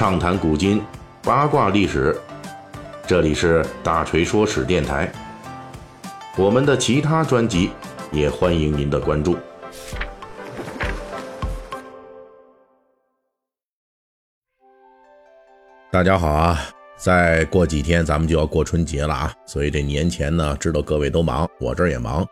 畅谈古今，八卦历史。这里是大锤说史电台。我们的其他专辑也欢迎您的关注。大家好啊！再过几天咱们就要过春节了啊，所以这年前呢，知道各位都忙，我这儿也忙，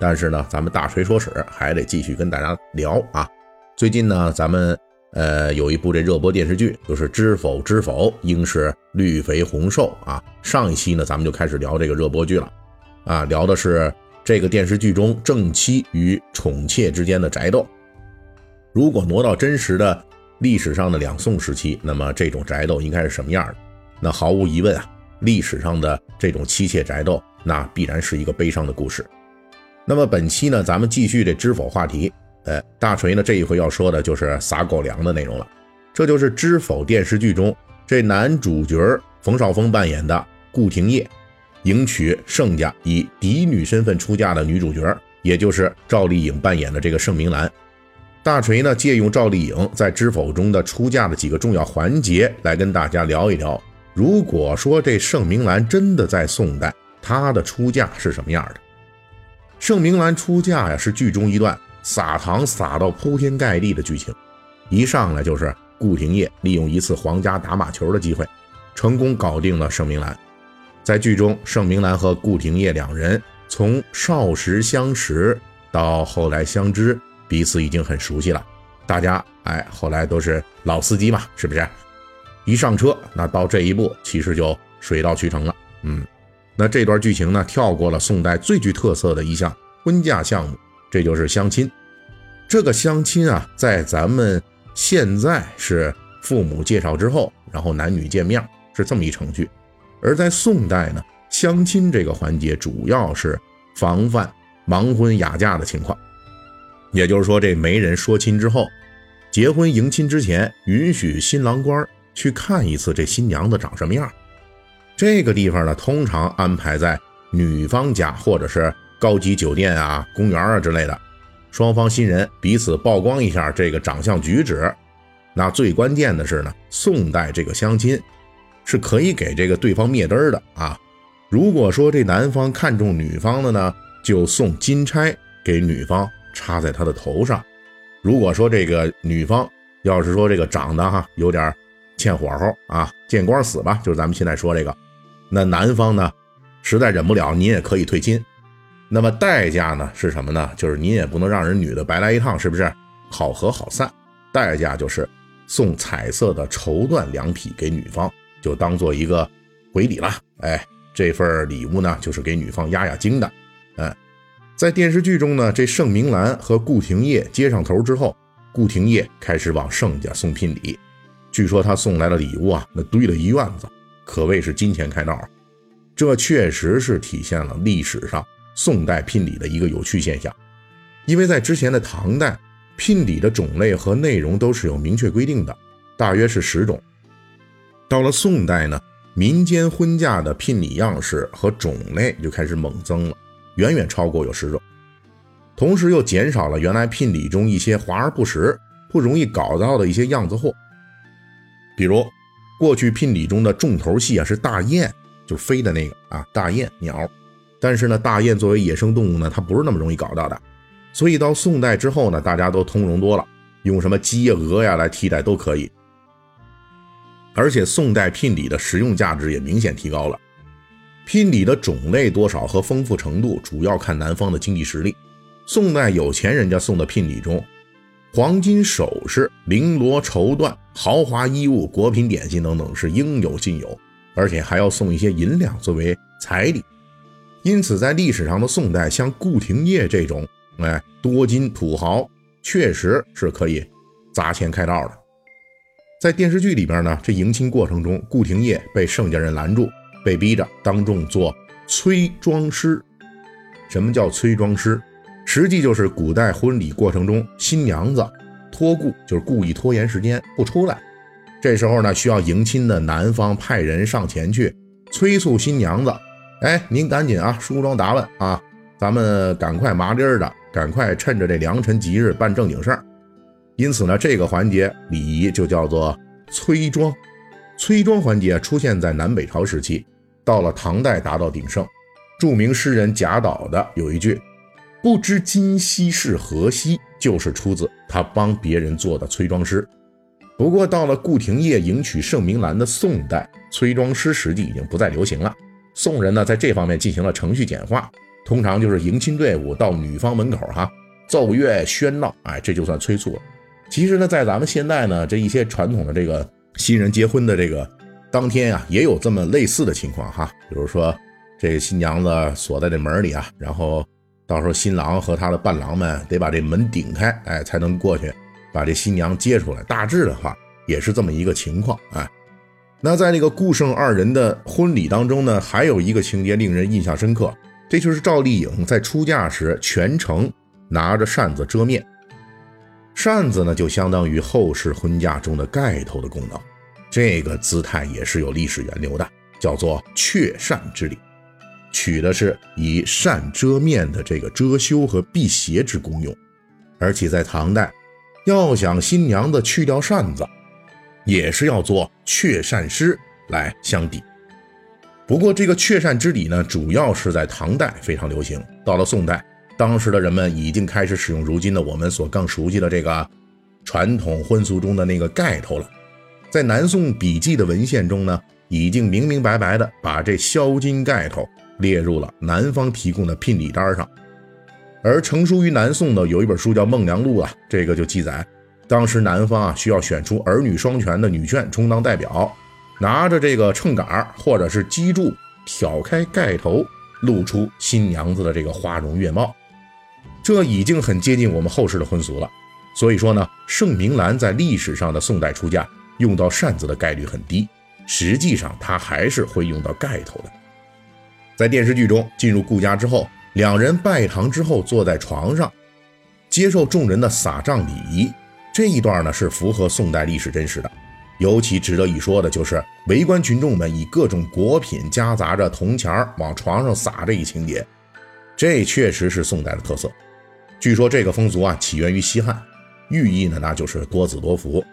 但是呢，咱们大锤说史还得继续跟大家聊啊。最近呢，咱们呃有一部这热播电视剧，就是《知否知否，应是绿肥红瘦》啊。上一期呢，咱们就开始聊这个热播剧了啊，聊的是这个电视剧中正妻与宠妾之间的宅斗。如果挪到真实的。历史上的两宋时期，那么这种宅斗应该是什么样的？那毫无疑问啊，历史上的这种妻妾宅斗，那必然是一个悲伤的故事。那么本期呢，咱们继续这知否话题。呃，大锤呢这一回要说的就是撒狗粮的内容了。这就是知否电视剧中这男主角冯绍峰扮演的顾廷烨，迎娶盛家以嫡女身份出嫁的女主角，也就是赵丽颖扮演的这个盛明兰。大锤呢，借用赵丽颖在《知否》中的出嫁的几个重要环节来跟大家聊一聊。如果说这盛明兰真的在宋代，她的出嫁是什么样的？盛明兰出嫁呀，是剧中一段撒糖撒到铺天盖地的剧情。一上来就是顾廷烨利用一次皇家打马球的机会，成功搞定了盛明兰。在剧中，盛明兰和顾廷烨两人从少时相识到后来相知。彼此已经很熟悉了，大家哎，后来都是老司机嘛，是不是？一上车，那到这一步，其实就水到渠成了。嗯，那这段剧情呢，跳过了宋代最具特色的一项婚嫁项目，这就是相亲。这个相亲啊，在咱们现在是父母介绍之后，然后男女见面，是这么一程序；而在宋代呢，相亲这个环节主要是防范盲婚哑嫁的情况。也就是说，这媒人说亲之后，结婚迎亲之前，允许新郎官去看一次这新娘子长什么样。这个地方呢，通常安排在女方家或者是高级酒店啊、公园啊之类的。双方新人彼此曝光一下这个长相举止。那最关键的是呢，宋代这个相亲是可以给这个对方灭灯的啊。如果说这男方看中女方的呢，就送金钗给女方。插在他的头上。如果说这个女方要是说这个长得哈有点欠火候啊，见光死吧，就是咱们现在说这个，那男方呢实在忍不了，您也可以退亲。那么代价呢是什么呢？就是您也不能让人女的白来一趟，是不是？好合好散，代价就是送彩色的绸缎两匹给女方，就当做一个回礼了。哎，这份礼物呢，就是给女方压压惊的。嗯。在电视剧中呢，这盛明兰和顾廷烨接上头之后，顾廷烨开始往盛家送聘礼。据说他送来的礼物啊，那堆了一院子，可谓是金钱开道。这确实是体现了历史上宋代聘礼的一个有趣现象。因为在之前的唐代，聘礼的种类和内容都是有明确规定的，大约是十种。到了宋代呢，民间婚嫁的聘礼样式和种类就开始猛增了。远远超过有十种，同时又减少了原来聘礼中一些华而不实、不容易搞到的一些样子货。比如，过去聘礼中的重头戏啊是大雁，就飞的那个啊大雁鸟。但是呢，大雁作为野生动物呢，它不是那么容易搞到的。所以到宋代之后呢，大家都通融多了，用什么鸡呀、鹅呀来替代都可以。而且宋代聘礼的实用价值也明显提高了。聘礼的种类多少和丰富程度，主要看男方的经济实力。宋代有钱人家送的聘礼中，黄金首饰、绫罗绸缎、豪华衣物、果品点心等等是应有尽有，而且还要送一些银两作为彩礼。因此，在历史上的宋代，像顾廷烨这种哎多金土豪，确实是可以砸钱开道的。在电视剧里边呢，这迎亲过程中，顾廷烨被盛家人拦住。被逼着当众做催妆师。什么叫催妆师？实际就是古代婚礼过程中，新娘子托故，就是故意拖延时间不出来。这时候呢，需要迎亲的男方派人上前去催促新娘子：“哎，您赶紧啊，梳妆打扮啊，咱们赶快麻利儿的，赶快趁着这良辰吉日办正经事儿。”因此呢，这个环节礼仪就叫做催妆崔庄环节出现在南北朝时期，到了唐代达到鼎盛。著名诗人贾岛的有一句“不知今夕是何夕”，就是出自他帮别人做的崔庄诗。不过到了顾廷烨迎娶盛明兰的宋代，崔庄诗实际已经不再流行了。宋人呢在这方面进行了程序简化，通常就是迎亲队伍到女方门口哈奏乐喧闹，哎，这就算催促了。其实呢，在咱们现在呢，这一些传统的这个新人结婚的这个当天啊，也有这么类似的情况哈，比如说。这新娘子锁在这门里啊，然后到时候新郎和他的伴郎们得把这门顶开，哎，才能过去把这新娘接出来。大致的话也是这么一个情况啊。那在那个顾盛二人的婚礼当中呢，还有一个情节令人印象深刻，这就是赵丽颖在出嫁时全程拿着扇子遮面。扇子呢，就相当于后世婚嫁中的盖头的功能，这个姿态也是有历史源流的，叫做雀扇之礼。取的是以扇遮面的这个遮羞和辟邪之功用，而且在唐代，要想新娘子去掉扇子，也是要做雀扇诗来相抵。不过这个雀扇之礼呢，主要是在唐代非常流行。到了宋代，当时的人们已经开始使用如今的我们所更熟悉的这个传统婚俗中的那个盖头了。在南宋笔记的文献中呢，已经明明白白的把这销金盖头。列入了男方提供的聘礼单上，而成书于南宋的有一本书叫《孟良录》啊，这个就记载，当时男方啊需要选出儿女双全的女眷充当代表，拿着这个秤杆或者是击柱挑开盖头，露出新娘子的这个花容月貌，这已经很接近我们后世的婚俗了。所以说呢，盛明兰在历史上的宋代出嫁用到扇子的概率很低，实际上她还是会用到盖头的。在电视剧中，进入顾家之后，两人拜堂之后坐在床上，接受众人的撒帐礼仪。这一段呢是符合宋代历史真实的。尤其值得一说的就是围观群众们以各种果品夹杂着铜钱往床上撒这一情节，这确实是宋代的特色。据说这个风俗啊起源于西汉，寓意呢那就是多子多福。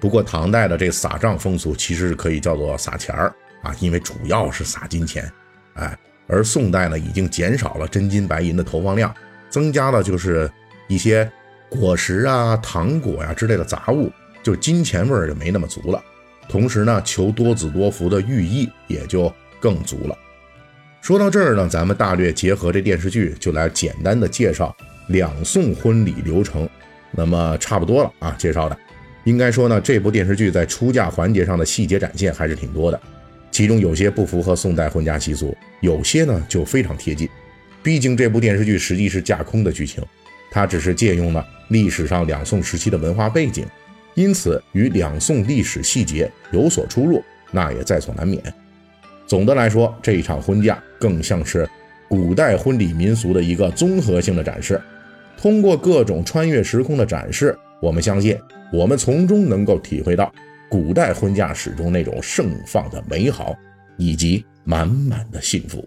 不过唐代的这撒账风俗其实是可以叫做撒钱儿啊，因为主要是撒金钱。哎，而宋代呢，已经减少了真金白银的投放量，增加了就是一些果实啊、糖果呀之类的杂物，就金钱味儿就没那么足了。同时呢，求多子多福的寓意也就更足了。说到这儿呢，咱们大略结合这电视剧，就来简单的介绍两宋婚礼流程。那么差不多了啊，介绍的，应该说呢，这部电视剧在出嫁环节上的细节展现还是挺多的。其中有些不符合宋代婚嫁习俗，有些呢就非常贴近。毕竟这部电视剧实际是架空的剧情，它只是借用了历史上两宋时期的文化背景，因此与两宋历史细节有所出入，那也在所难免。总的来说，这一场婚嫁更像是古代婚礼民俗的一个综合性的展示。通过各种穿越时空的展示，我们相信，我们从中能够体会到。古代婚嫁史中那种盛放的美好，以及满满的幸福。